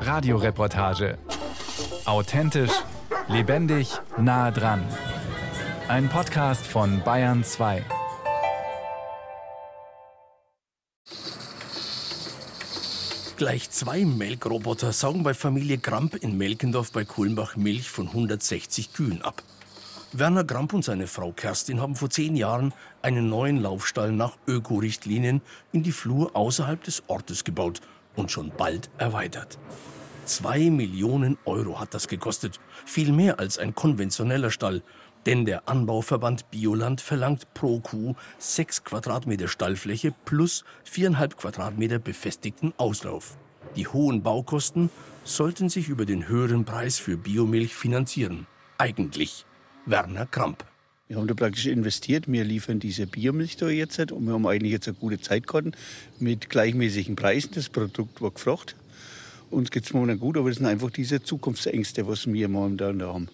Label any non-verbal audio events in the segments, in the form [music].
Radioreportage. Authentisch, lebendig, nah dran. Ein Podcast von Bayern 2. Gleich zwei Melkroboter saugen bei Familie Gramp in Melkendorf bei Kulmbach Milch von 160 Kühen ab. Werner Gramp und seine Frau Kerstin haben vor zehn Jahren einen neuen Laufstall nach Ökorichtlinien in die Flur außerhalb des Ortes gebaut und schon bald erweitert. Zwei Millionen Euro hat das gekostet, viel mehr als ein konventioneller Stall. Denn der Anbauverband Bioland verlangt pro Kuh sechs Quadratmeter Stallfläche plus viereinhalb Quadratmeter befestigten Auslauf. Die hohen Baukosten sollten sich über den höheren Preis für Biomilch finanzieren. Eigentlich. Werner Kramp. Wir haben da praktisch investiert. Wir liefern diese Biomilch da jetzt und wir haben eigentlich jetzt eine gute Zeit gehabt mit gleichmäßigen Preisen. Das Produkt war gefragt. Uns geht es momentan gut, aber das sind einfach diese Zukunftsängste, was wir momentan da haben.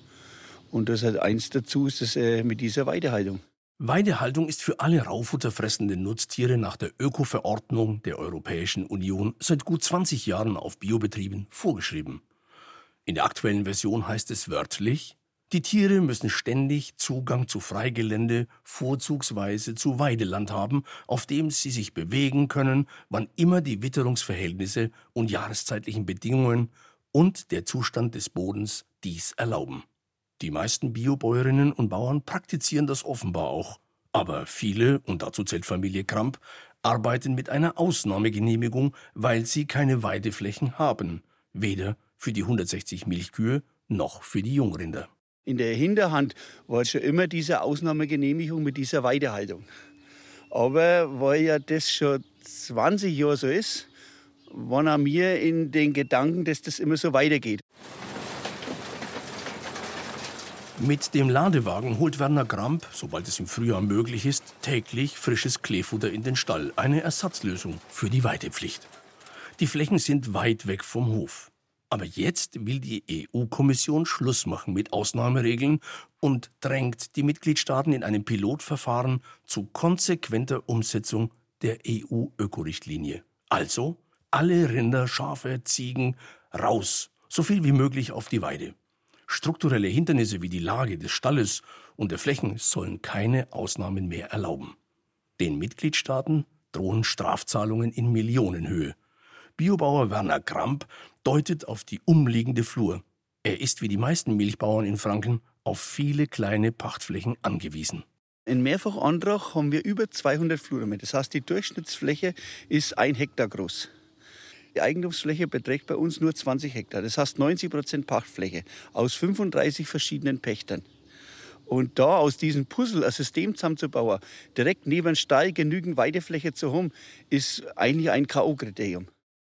Und das hat eins dazu, ist das äh, mit dieser Weidehaltung. Weidehaltung ist für alle raufutterfressenden Nutztiere nach der Öko-Verordnung der Europäischen Union seit gut 20 Jahren auf Biobetrieben vorgeschrieben. In der aktuellen Version heißt es wörtlich, die Tiere müssen ständig Zugang zu Freigelände, vorzugsweise zu Weideland haben, auf dem sie sich bewegen können, wann immer die Witterungsverhältnisse und jahreszeitlichen Bedingungen und der Zustand des Bodens dies erlauben. Die meisten Biobäuerinnen und Bauern praktizieren das offenbar auch. Aber viele, und dazu zählt Familie Kramp, arbeiten mit einer Ausnahmegenehmigung, weil sie keine Weideflächen haben, weder für die 160 Milchkühe noch für die Jungrinder. In der Hinterhand war schon immer diese Ausnahmegenehmigung mit dieser Weidehaltung. Aber weil ja das schon 20 Jahre so ist, waren auch wir in den Gedanken, dass das immer so weitergeht. Mit dem Ladewagen holt Werner Gramp, sobald es im Frühjahr möglich ist, täglich frisches Kleefutter in den Stall. Eine Ersatzlösung für die Weidepflicht. Die Flächen sind weit weg vom Hof. Aber jetzt will die EU-Kommission Schluss machen mit Ausnahmeregeln und drängt die Mitgliedstaaten in einem Pilotverfahren zu konsequenter Umsetzung der EU-Ökorichtlinie. Also alle Rinder, Schafe, Ziegen raus, so viel wie möglich auf die Weide. Strukturelle Hindernisse wie die Lage des Stalles und der Flächen sollen keine Ausnahmen mehr erlauben. Den Mitgliedstaaten drohen Strafzahlungen in Millionenhöhe. Biobauer Werner Kramp deutet auf die umliegende Flur. Er ist wie die meisten Milchbauern in Franken auf viele kleine Pachtflächen angewiesen. In Mehrfachantrag haben wir über 200 Flure. Das heißt, die Durchschnittsfläche ist ein Hektar groß. Die Eigentumsfläche beträgt bei uns nur 20 Hektar. Das heißt 90 Prozent Pachtfläche aus 35 verschiedenen Pächtern. Und da aus diesem Puzzle ein System zusammenzubauen, direkt neben Stall genügend Weidefläche zu haben, ist eigentlich ein K.O.-Kriterium.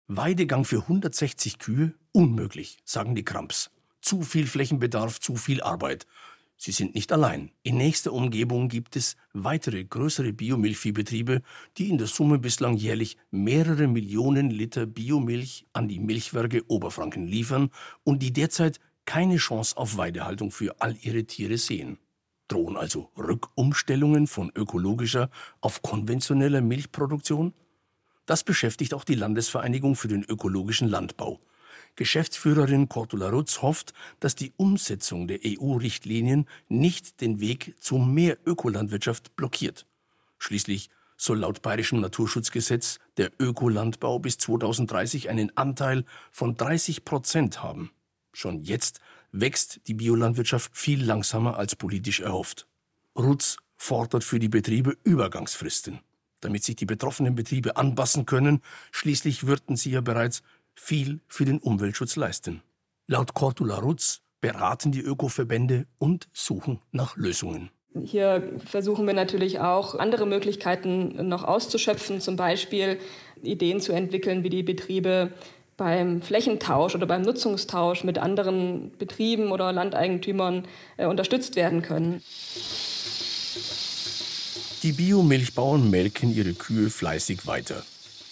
Weidegang für 160 Kühe? Unmöglich, sagen die Kramps. Zu viel Flächenbedarf, zu viel Arbeit. Sie sind nicht allein. In nächster Umgebung gibt es weitere größere Biomilchviehbetriebe, die in der Summe bislang jährlich mehrere Millionen Liter Biomilch an die Milchwerke Oberfranken liefern und die derzeit keine Chance auf Weidehaltung für all ihre Tiere sehen. Drohen also Rückumstellungen von ökologischer auf konventioneller Milchproduktion? Das beschäftigt auch die Landesvereinigung für den ökologischen Landbau. Geschäftsführerin Cordula Rutz hofft, dass die Umsetzung der EU-Richtlinien nicht den Weg zu mehr Ökolandwirtschaft blockiert. Schließlich soll laut bayerischem Naturschutzgesetz der Ökolandbau bis 2030 einen Anteil von 30 Prozent haben. Schon jetzt wächst die Biolandwirtschaft viel langsamer als politisch erhofft. Rutz fordert für die Betriebe Übergangsfristen damit sich die betroffenen Betriebe anpassen können. Schließlich würden sie ja bereits viel für den Umweltschutz leisten. Laut Cordula Rutz beraten die Ökoverbände und suchen nach Lösungen. Hier versuchen wir natürlich auch andere Möglichkeiten noch auszuschöpfen, zum Beispiel Ideen zu entwickeln, wie die Betriebe beim Flächentausch oder beim Nutzungstausch mit anderen Betrieben oder Landeigentümern äh, unterstützt werden können. Die Biomilchbauern melken ihre Kühe fleißig weiter.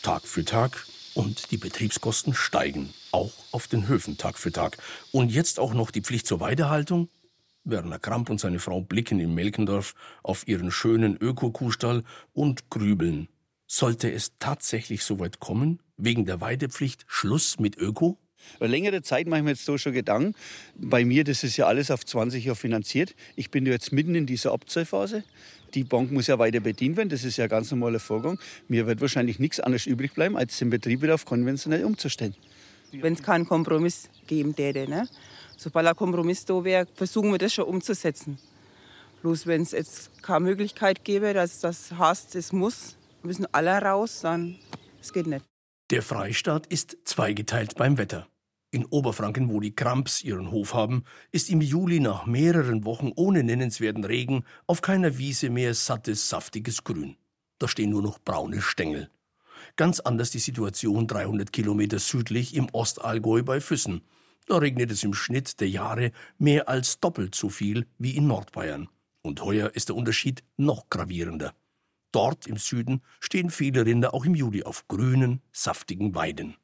Tag für Tag. Und die Betriebskosten steigen. Auch auf den Höfen Tag für Tag. Und jetzt auch noch die Pflicht zur Weidehaltung? Werner Kramp und seine Frau blicken in Melkendorf auf ihren schönen Öko-Kuhstall und grübeln. Sollte es tatsächlich so weit kommen, wegen der Weidepflicht Schluss mit Öko? Längere Zeit mache ich mir jetzt so schon Gedanken. Bei mir, das ist ja alles auf 20 Jahre finanziert. Ich bin jetzt mitten in dieser Abzahlphase. Die Bank muss ja weiter bedient werden. Das ist ja ein ganz normaler Vorgang. Mir wird wahrscheinlich nichts anderes übrig bleiben, als den Betrieb wieder auf konventionell umzustellen. Wenn es keinen Kompromiss geben täte. Ne? Sobald ein Kompromiss da wäre, versuchen wir das schon umzusetzen. Bloß wenn es jetzt keine Möglichkeit gäbe, dass das heißt, es muss, müssen alle raus, dann es geht nicht. Der Freistaat ist zweigeteilt beim Wetter. In Oberfranken, wo die Kramps ihren Hof haben, ist im Juli nach mehreren Wochen ohne nennenswerten Regen auf keiner Wiese mehr sattes, saftiges Grün. Da stehen nur noch braune Stängel. Ganz anders die Situation 300 Kilometer südlich im Ostallgäu bei Füssen. Da regnet es im Schnitt der Jahre mehr als doppelt so viel wie in Nordbayern. Und heuer ist der Unterschied noch gravierender. Dort im Süden stehen viele Rinder auch im Juli auf grünen, saftigen Weiden.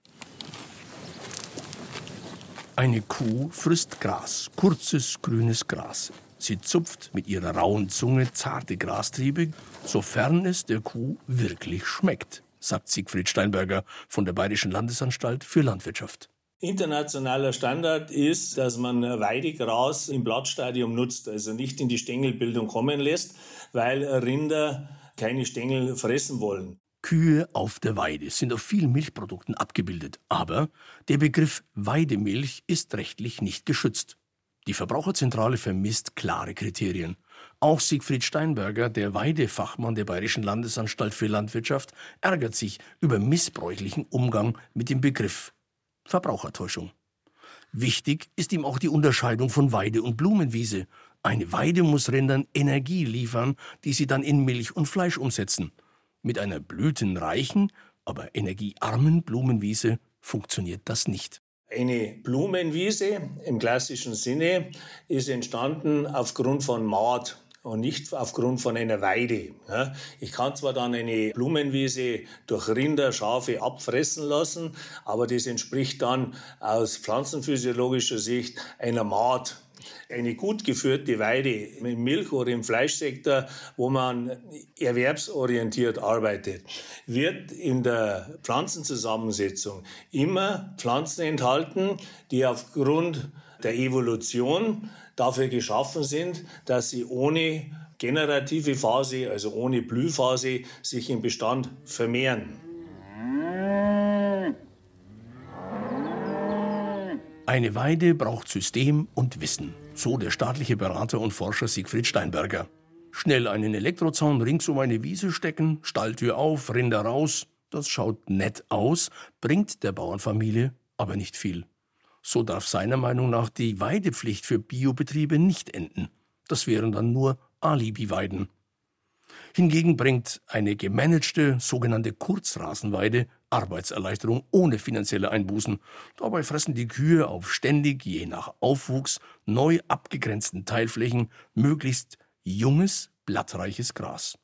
Eine Kuh frisst Gras, kurzes grünes Gras. Sie zupft mit ihrer rauen Zunge zarte Grastriebe, sofern es der Kuh wirklich schmeckt, sagt Siegfried Steinberger von der Bayerischen Landesanstalt für Landwirtschaft. Internationaler Standard ist, dass man Weidegras im Blattstadium nutzt, also nicht in die Stängelbildung kommen lässt, weil Rinder keine Stängel fressen wollen. Kühe auf der Weide sind auf vielen Milchprodukten abgebildet, aber der Begriff Weidemilch ist rechtlich nicht geschützt. Die Verbraucherzentrale vermisst klare Kriterien. Auch Siegfried Steinberger, der Weidefachmann der Bayerischen Landesanstalt für Landwirtschaft, ärgert sich über missbräuchlichen Umgang mit dem Begriff Verbrauchertäuschung. Wichtig ist ihm auch die Unterscheidung von Weide und Blumenwiese. Eine Weide muss Rindern Energie liefern, die sie dann in Milch und Fleisch umsetzen. Mit einer blütenreichen, aber energiearmen Blumenwiese funktioniert das nicht. Eine Blumenwiese im klassischen Sinne ist entstanden aufgrund von Maat und nicht aufgrund von einer Weide. Ich kann zwar dann eine Blumenwiese durch Rinder, Schafe abfressen lassen, aber das entspricht dann aus pflanzenphysiologischer Sicht einer Maat. Eine gut geführte Weide im Milch- oder im Fleischsektor, wo man erwerbsorientiert arbeitet, wird in der Pflanzenzusammensetzung immer Pflanzen enthalten, die aufgrund der Evolution dafür geschaffen sind, dass sie ohne generative Phase, also ohne Blühphase, sich im Bestand vermehren. Eine Weide braucht System und Wissen, so der staatliche Berater und Forscher Siegfried Steinberger. Schnell einen Elektrozaun rings um eine Wiese stecken, Stalltür auf, Rinder raus, das schaut nett aus, bringt der Bauernfamilie aber nicht viel. So darf seiner Meinung nach die Weidepflicht für Biobetriebe nicht enden. Das wären dann nur Alibi-Weiden. Hingegen bringt eine gemanagte sogenannte Kurzrasenweide Arbeitserleichterung ohne finanzielle Einbußen. Dabei fressen die Kühe auf ständig, je nach Aufwuchs, neu abgegrenzten Teilflächen möglichst junges, blattreiches Gras.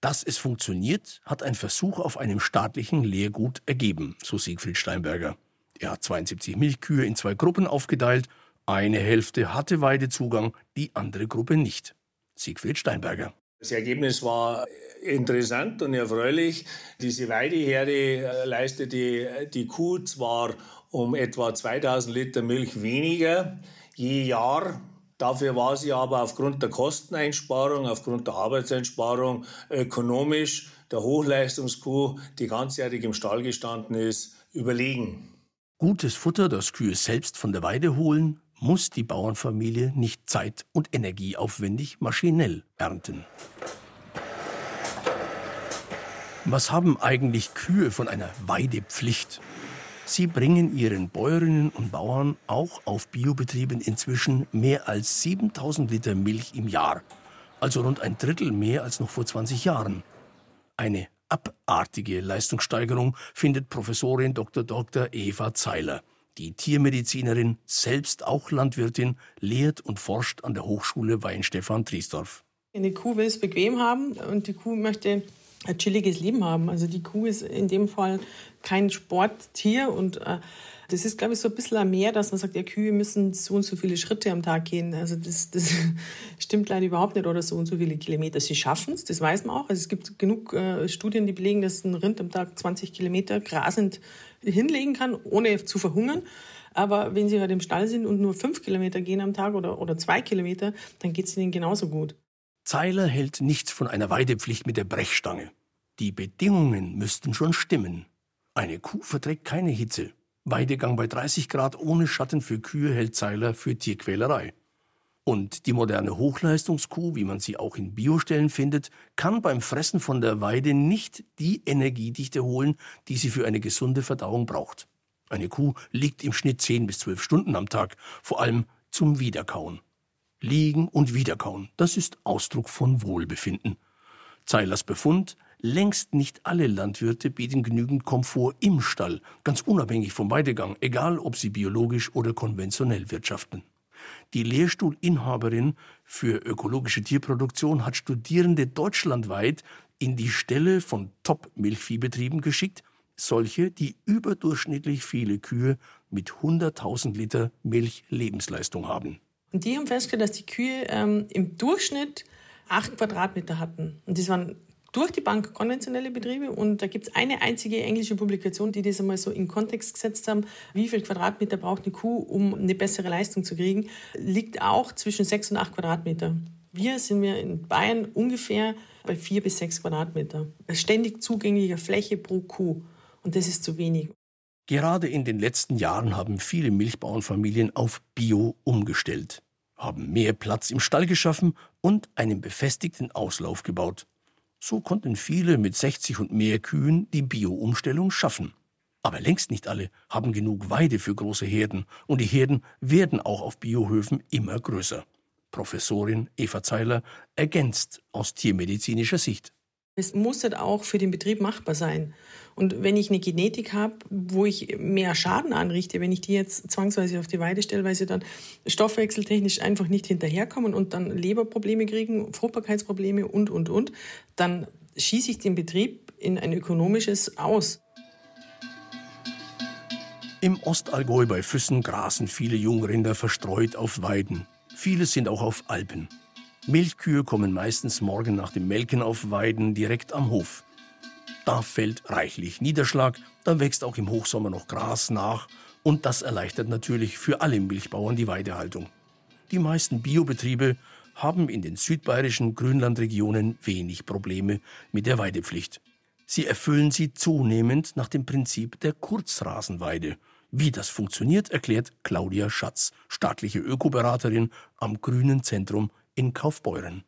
Dass es funktioniert, hat ein Versuch auf einem staatlichen Lehrgut ergeben, so Siegfried Steinberger. Er hat 72 Milchkühe in zwei Gruppen aufgeteilt. Eine Hälfte hatte Weidezugang, die andere Gruppe nicht. Siegfried Steinberger. Das Ergebnis war interessant und erfreulich. Diese Weideherde äh, leistete die Kuh zwar um etwa 2000 Liter Milch weniger je Jahr. Dafür war sie aber aufgrund der Kosteneinsparung, aufgrund der Arbeitseinsparung ökonomisch der Hochleistungskuh, die ganzjährig im Stall gestanden ist, überlegen. Gutes Futter, das Kühe selbst von der Weide holen, muss die Bauernfamilie nicht zeit- und energieaufwendig maschinell ernten. Was haben eigentlich Kühe von einer Weidepflicht? Sie bringen ihren Bäuerinnen und Bauern auch auf Biobetrieben inzwischen mehr als 7000 Liter Milch im Jahr, also rund ein Drittel mehr als noch vor 20 Jahren. Eine abartige Leistungssteigerung findet Professorin Dr. Dr. Eva Zeiler. Die Tiermedizinerin, selbst auch Landwirtin, lehrt und forscht an der Hochschule Weinstefan Triesdorf. Eine Kuh will es bequem haben und die Kuh möchte ein chilliges Leben haben. Also die Kuh ist in dem Fall kein Sporttier und äh, das ist, glaube ich, so ein bisschen mehr, dass man sagt, ja, Kühe müssen so und so viele Schritte am Tag gehen. Also das, das [laughs] stimmt leider überhaupt nicht oder so und so viele Kilometer. Sie schaffen es, das weiß man auch. Also es gibt genug äh, Studien, die belegen, dass ein Rind am Tag 20 Kilometer grasend hinlegen kann, ohne zu verhungern. Aber wenn sie halt im Stall sind und nur fünf Kilometer gehen am Tag oder, oder zwei Kilometer, dann geht es ihnen genauso gut. Zeiler hält nichts von einer Weidepflicht mit der Brechstange. Die Bedingungen müssten schon stimmen. Eine Kuh verträgt keine Hitze. Weidegang bei 30 Grad ohne Schatten für Kühe hält Zeiler für Tierquälerei. Und die moderne Hochleistungskuh, wie man sie auch in Biostellen findet, kann beim Fressen von der Weide nicht die Energiedichte holen, die sie für eine gesunde Verdauung braucht. Eine Kuh liegt im Schnitt 10 bis 12 Stunden am Tag, vor allem zum Wiederkauen. Liegen und Wiederkauen, das ist Ausdruck von Wohlbefinden. Zeilers Befund, längst nicht alle Landwirte bieten genügend Komfort im Stall, ganz unabhängig vom Weidegang, egal ob sie biologisch oder konventionell wirtschaften. Die Lehrstuhlinhaberin für ökologische Tierproduktion hat Studierende deutschlandweit in die Stelle von Top-Milchviehbetrieben geschickt, solche, die überdurchschnittlich viele Kühe mit 100.000 Liter Milch-Lebensleistung haben. Und die haben festgestellt, dass die Kühe ähm, im Durchschnitt acht Quadratmeter hatten. Und das waren durch die Bank konventionelle Betriebe. Und da gibt es eine einzige englische Publikation, die das einmal so in Kontext gesetzt haben. Wie viel Quadratmeter braucht eine Kuh, um eine bessere Leistung zu kriegen? Liegt auch zwischen sechs und acht Quadratmeter. Wir sind wir in Bayern ungefähr bei vier bis sechs Quadratmeter. Ständig zugänglicher Fläche pro Kuh. Und das ist zu wenig. Gerade in den letzten Jahren haben viele Milchbauernfamilien auf Bio umgestellt haben mehr Platz im Stall geschaffen und einen befestigten Auslauf gebaut. So konnten viele mit 60 und mehr Kühen die Bio-Umstellung schaffen. Aber längst nicht alle haben genug Weide für große Herden und die Herden werden auch auf Biohöfen immer größer. Professorin Eva Zeiler ergänzt aus tiermedizinischer Sicht. Es muss halt auch für den Betrieb machbar sein. Und wenn ich eine Genetik habe, wo ich mehr Schaden anrichte, wenn ich die jetzt zwangsweise auf die Weide stelle, weil sie dann stoffwechseltechnisch einfach nicht hinterherkommen und dann Leberprobleme kriegen, Fruchtbarkeitsprobleme und, und, und, dann schieße ich den Betrieb in ein ökonomisches aus. Im Ostallgäu bei Füssen grasen viele Jungrinder verstreut auf Weiden. Viele sind auch auf Alpen. Milchkühe kommen meistens morgen nach dem Melken auf Weiden direkt am Hof. Da fällt reichlich Niederschlag, da wächst auch im Hochsommer noch Gras nach und das erleichtert natürlich für alle Milchbauern die Weidehaltung. Die meisten Biobetriebe haben in den südbayerischen Grünlandregionen wenig Probleme mit der Weidepflicht. Sie erfüllen sie zunehmend nach dem Prinzip der Kurzrasenweide. Wie das funktioniert, erklärt Claudia Schatz, staatliche Ökoberaterin am Grünen Zentrum in Kaufbeuren.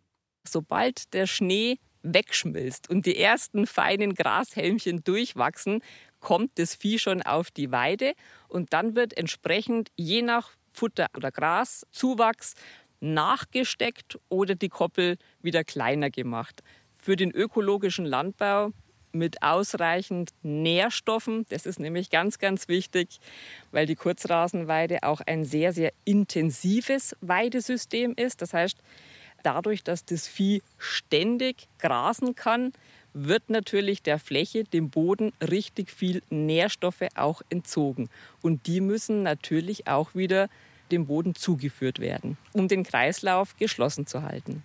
Sobald der Schnee wegschmilzt und die ersten feinen Grashelmchen durchwachsen, kommt das Vieh schon auf die Weide und dann wird entsprechend je nach Futter oder Graszuwachs nachgesteckt oder die Koppel wieder kleiner gemacht. Für den ökologischen Landbau mit ausreichend Nährstoffen. Das ist nämlich ganz, ganz wichtig, weil die Kurzrasenweide auch ein sehr, sehr intensives Weidesystem ist. Das heißt, dadurch, dass das Vieh ständig grasen kann, wird natürlich der Fläche, dem Boden, richtig viel Nährstoffe auch entzogen. Und die müssen natürlich auch wieder dem Boden zugeführt werden, um den Kreislauf geschlossen zu halten.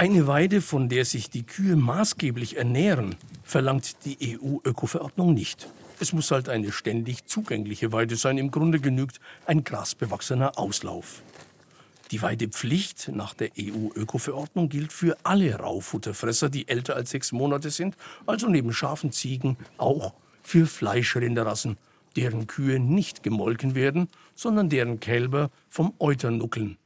Eine Weide, von der sich die Kühe maßgeblich ernähren, verlangt die EU-Öko-Verordnung nicht. Es muss halt eine ständig zugängliche Weide sein. Im Grunde genügt ein grasbewachsener Auslauf. Die Weidepflicht nach der EU-Öko-Verordnung gilt für alle Raufutterfresser, die älter als sechs Monate sind, also neben Schafen, Ziegen auch für Fleischrinderrassen, deren Kühe nicht gemolken werden, sondern deren Kälber vom Euter nuckeln.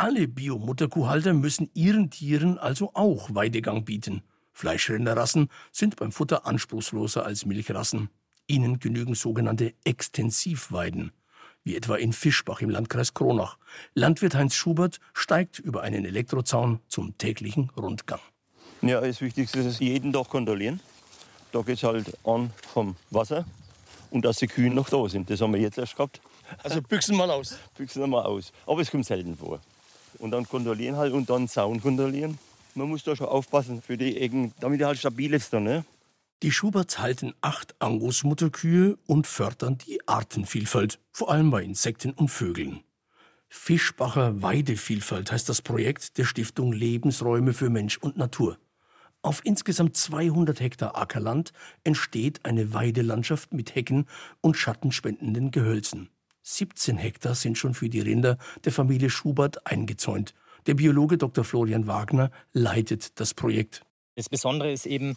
Alle Biomutterkuhhalter müssen ihren Tieren also auch Weidegang bieten. Fleischrinderrassen sind beim Futter anspruchsloser als Milchrassen. Ihnen genügen sogenannte Extensivweiden, wie etwa in Fischbach im Landkreis Kronach. Landwirt Heinz Schubert steigt über einen Elektrozaun zum täglichen Rundgang. Ja, das Wichtigste ist jeden Tag kontrollieren. Da geht es halt an vom Wasser und dass die Kühe noch da sind. Das haben wir jetzt erst gehabt. Also büchsen mal aus. Büchsen mal aus. Aber es kommt selten vor. Und dann kontrollieren halt und dann Zaun kontrollieren. Man muss da schon aufpassen für die Ecken, damit er halt stabil ist dann. Ne? Die Schuberts halten acht Angus-Mutterkühe und fördern die Artenvielfalt, vor allem bei Insekten und Vögeln. Fischbacher Weidevielfalt heißt das Projekt der Stiftung Lebensräume für Mensch und Natur. Auf insgesamt 200 Hektar Ackerland entsteht eine Weidelandschaft mit Hecken und schattenspendenden Gehölzen. 17 Hektar sind schon für die Rinder der Familie Schubert eingezäunt. Der Biologe Dr. Florian Wagner leitet das Projekt. Das Besondere ist eben,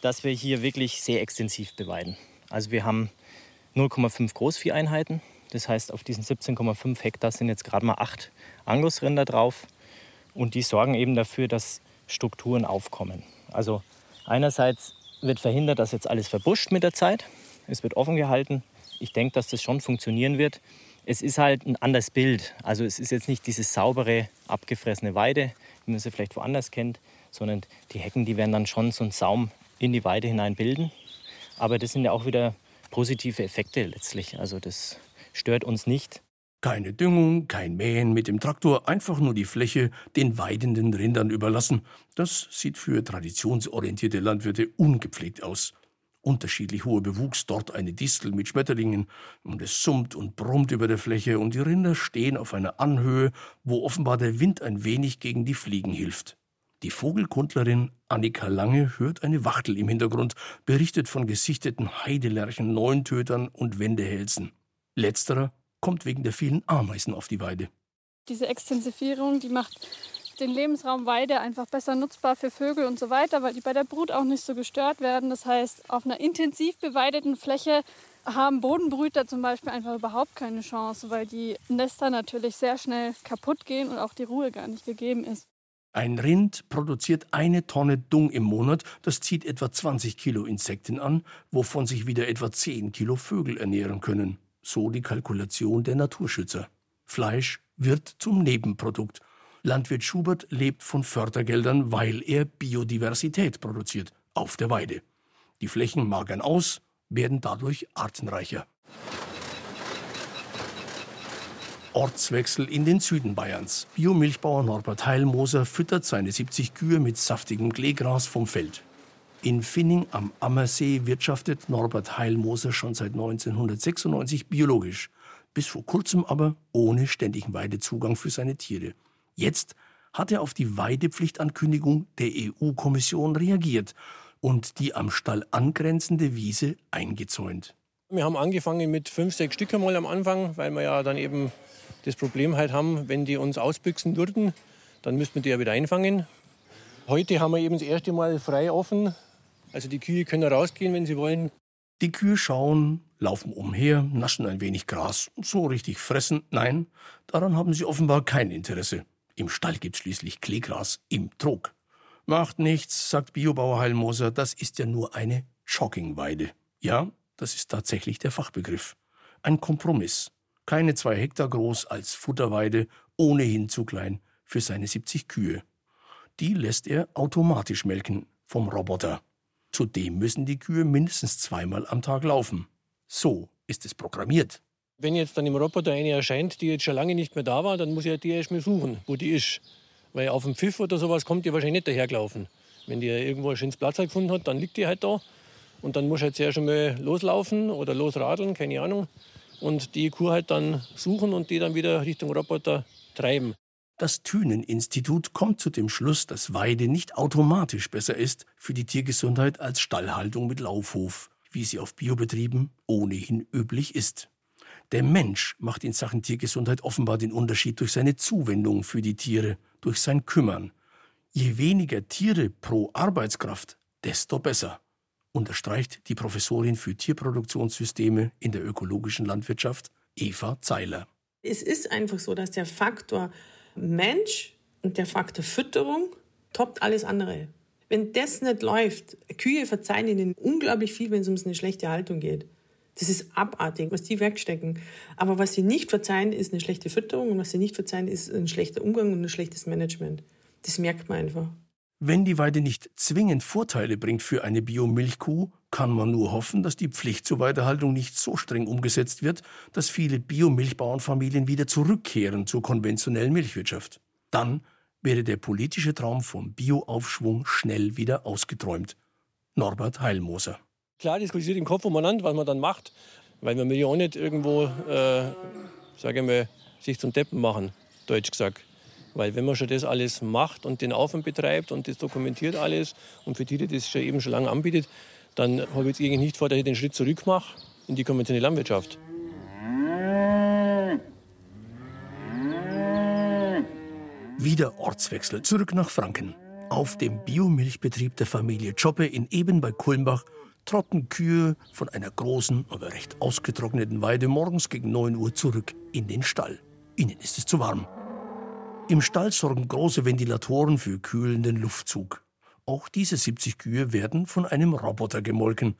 dass wir hier wirklich sehr extensiv beweiden. Also wir haben 0,5 Großvieheinheiten. Das heißt, auf diesen 17,5 Hektar sind jetzt gerade mal acht Angusrinder drauf. Und die sorgen eben dafür, dass Strukturen aufkommen. Also einerseits wird verhindert, dass jetzt alles verbuscht mit der Zeit. Es wird offen gehalten. Ich denke, dass das schon funktionieren wird. Es ist halt ein anderes Bild. Also es ist jetzt nicht diese saubere, abgefressene Weide, wie man sie vielleicht woanders kennt, sondern die Hecken, die werden dann schon so einen Saum in die Weide hinein bilden. Aber das sind ja auch wieder positive Effekte letztlich. Also das stört uns nicht. Keine Düngung, kein Mähen mit dem Traktor, einfach nur die Fläche den weidenden Rindern überlassen. Das sieht für traditionsorientierte Landwirte ungepflegt aus. Unterschiedlich hoher Bewuchs, dort eine Distel mit Schmetterlingen, und es summt und brummt über der Fläche, und die Rinder stehen auf einer Anhöhe, wo offenbar der Wind ein wenig gegen die Fliegen hilft. Die Vogelkundlerin Annika Lange hört eine Wachtel im Hintergrund, berichtet von gesichteten Heidelerchen, Neuntötern und Wendehälsen. Letzterer kommt wegen der vielen Ameisen auf die Weide. Diese Extensivierung, die macht den Lebensraum Weide einfach besser nutzbar für Vögel und so weiter, weil die bei der Brut auch nicht so gestört werden. Das heißt, auf einer intensiv beweideten Fläche haben Bodenbrüter zum Beispiel einfach überhaupt keine Chance, weil die Nester natürlich sehr schnell kaputt gehen und auch die Ruhe gar nicht gegeben ist. Ein Rind produziert eine Tonne Dung im Monat, das zieht etwa 20 Kilo Insekten an, wovon sich wieder etwa 10 Kilo Vögel ernähren können. So die Kalkulation der Naturschützer. Fleisch wird zum Nebenprodukt. Landwirt Schubert lebt von Fördergeldern, weil er Biodiversität produziert auf der Weide. Die Flächen magern aus, werden dadurch artenreicher. Ortswechsel in den Süden Bayerns. Biomilchbauer Norbert Heilmoser füttert seine 70 Kühe mit saftigem Kleegras vom Feld. In Finning am Ammersee wirtschaftet Norbert Heilmoser schon seit 1996 biologisch, bis vor kurzem aber ohne ständigen Weidezugang für seine Tiere. Jetzt hat er auf die Weidepflichtankündigung der EU-Kommission reagiert und die am Stall angrenzende Wiese eingezäunt. Wir haben angefangen mit fünf, sechs Stück einmal am Anfang, weil wir ja dann eben das Problem halt haben, wenn die uns ausbüchsen würden, dann müssten wir die ja wieder einfangen. Heute haben wir eben das erste Mal frei offen. Also die Kühe können rausgehen, wenn sie wollen. Die Kühe schauen, laufen umher, naschen ein wenig Gras. So richtig fressen, nein, daran haben sie offenbar kein Interesse. Im Stall gibt es schließlich Kleegras im Trog. Macht nichts, sagt Biobauer Heilmoser, das ist ja nur eine Shockingweide. Ja, das ist tatsächlich der Fachbegriff. Ein Kompromiss keine zwei Hektar groß als Futterweide, ohnehin zu klein für seine 70 Kühe. Die lässt er automatisch melken vom Roboter. Zudem müssen die Kühe mindestens zweimal am Tag laufen. So ist es programmiert. Wenn jetzt dann im Roboter eine erscheint, die jetzt schon lange nicht mehr da war, dann muss ich die erst mal suchen, wo die ist. Weil auf dem Pfiff oder sowas kommt die wahrscheinlich nicht dahergelaufen. Wenn die irgendwo ein schönes Platz gefunden hat, dann liegt die halt da. Und dann muss ich jetzt erst mal loslaufen oder losradeln, keine Ahnung und die Kuh halt dann suchen und die dann wieder Richtung Roboter treiben. Das Thünen-Institut kommt zu dem Schluss, dass Weide nicht automatisch besser ist für die Tiergesundheit als Stallhaltung mit Laufhof, wie sie auf Biobetrieben ohnehin üblich ist. Der Mensch macht in Sachen Tiergesundheit offenbar den Unterschied durch seine Zuwendung für die Tiere, durch sein Kümmern. Je weniger Tiere pro Arbeitskraft, desto besser unterstreicht die Professorin für Tierproduktionssysteme in der ökologischen Landwirtschaft, Eva Zeiler. Es ist einfach so, dass der Faktor Mensch und der Faktor Fütterung toppt alles andere. Wenn das nicht läuft, Kühe verzeihen ihnen unglaublich viel, wenn es um eine schlechte Haltung geht. Das ist abartig, was die wegstecken. Aber was sie nicht verzeihen, ist eine schlechte Fütterung und was sie nicht verzeihen, ist ein schlechter Umgang und ein schlechtes Management. Das merkt man einfach. Wenn die Weide nicht zwingend Vorteile bringt für eine Biomilchkuh, kann man nur hoffen, dass die Pflicht zur Weidehaltung nicht so streng umgesetzt wird, dass viele Biomilchbauernfamilien wieder zurückkehren zur konventionellen Milchwirtschaft. Dann wäre der politische Traum vom Bioaufschwung schnell wieder ausgeträumt. Norbert Heilmoser. Klar diskutiert im Kopf umeinander, was man dann macht, weil man will ja auch nicht irgendwo, äh, sage ich mal, sich zum Deppen machen, deutsch gesagt. Weil wenn man schon das alles macht und den Aufwand betreibt und das dokumentiert alles und für die, die das schon eben schon lange anbietet, dann habe ich jetzt eigentlich nicht vor, dass ich den Schritt zurück mache in die konventionelle Landwirtschaft. Wieder Ortswechsel, zurück nach Franken. Auf dem Biomilchbetrieb der Familie Choppe in Eben bei Kulmbach trotten Kühe von einer großen, aber recht ausgetrockneten Weide morgens gegen 9 Uhr zurück in den Stall. Ihnen ist es zu warm. Im Stall sorgen große Ventilatoren für kühlenden Luftzug. Auch diese 70 Kühe werden von einem Roboter gemolken.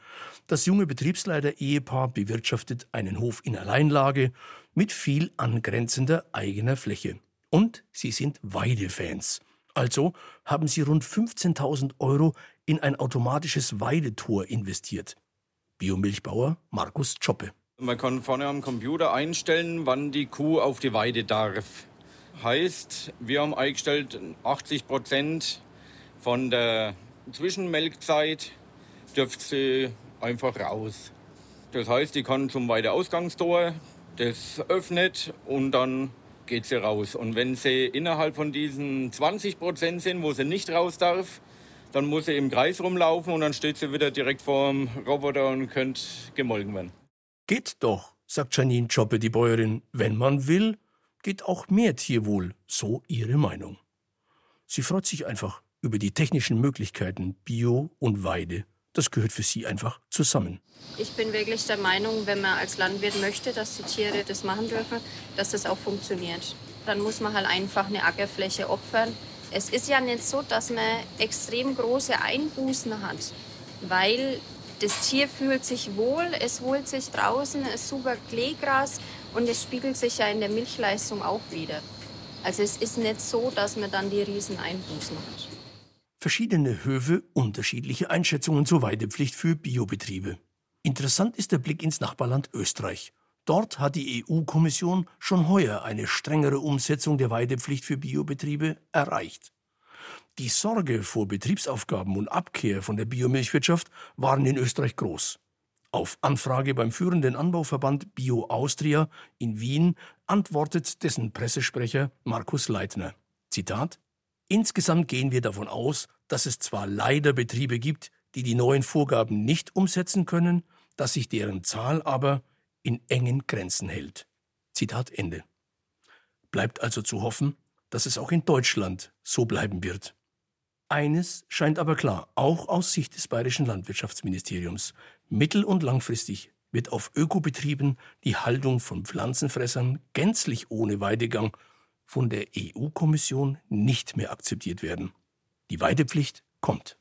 Das junge Betriebsleiter-Ehepaar bewirtschaftet einen Hof in Alleinlage mit viel angrenzender eigener Fläche. Und sie sind Weidefans. Also haben sie rund 15.000 Euro in ein automatisches Weidetor investiert. Biomilchbauer Markus Choppe. Man kann vorne am Computer einstellen, wann die Kuh auf die Weide darf. Heißt, wir haben eingestellt, 80 Prozent von der Zwischenmelkzeit dürft sie einfach raus. Das heißt, die kann zum Weideausgangstor, das öffnet und dann geht sie raus. Und wenn sie innerhalb von diesen 20 Prozent sind, wo sie nicht raus darf, dann muss sie im Kreis rumlaufen und dann steht sie wieder direkt vor dem Roboter und könnte gemolken werden. Geht doch, sagt Janine Choppe, die Bäuerin. Wenn man will, geht auch mehr Tierwohl, so ihre Meinung. Sie freut sich einfach über die technischen Möglichkeiten Bio und Weide das gehört für sie einfach zusammen. Ich bin wirklich der Meinung, wenn man als Landwirt möchte, dass die Tiere das machen dürfen, dass das auch funktioniert. Dann muss man halt einfach eine Ackerfläche opfern. Es ist ja nicht so, dass man extrem große Einbußen hat, weil das Tier fühlt sich wohl, es holt sich draußen super Kleegras und es spiegelt sich ja in der Milchleistung auch wieder. Also es ist nicht so, dass man dann die riesen Einbußen hat. Verschiedene Höfe, unterschiedliche Einschätzungen zur Weidepflicht für Biobetriebe. Interessant ist der Blick ins Nachbarland Österreich. Dort hat die EU-Kommission schon heuer eine strengere Umsetzung der Weidepflicht für Biobetriebe erreicht. Die Sorge vor Betriebsaufgaben und Abkehr von der Biomilchwirtschaft waren in Österreich groß. Auf Anfrage beim führenden Anbauverband Bio Austria in Wien antwortet dessen Pressesprecher Markus Leitner. Zitat Insgesamt gehen wir davon aus, dass es zwar leider Betriebe gibt, die die neuen Vorgaben nicht umsetzen können, dass sich deren Zahl aber in engen Grenzen hält. Zitat Ende. Bleibt also zu hoffen, dass es auch in Deutschland so bleiben wird. Eines scheint aber klar, auch aus Sicht des bayerischen Landwirtschaftsministeriums. Mittel- und langfristig wird auf Ökobetrieben die Haltung von Pflanzenfressern gänzlich ohne Weidegang von der EU-Kommission nicht mehr akzeptiert werden. Die Weidepflicht kommt.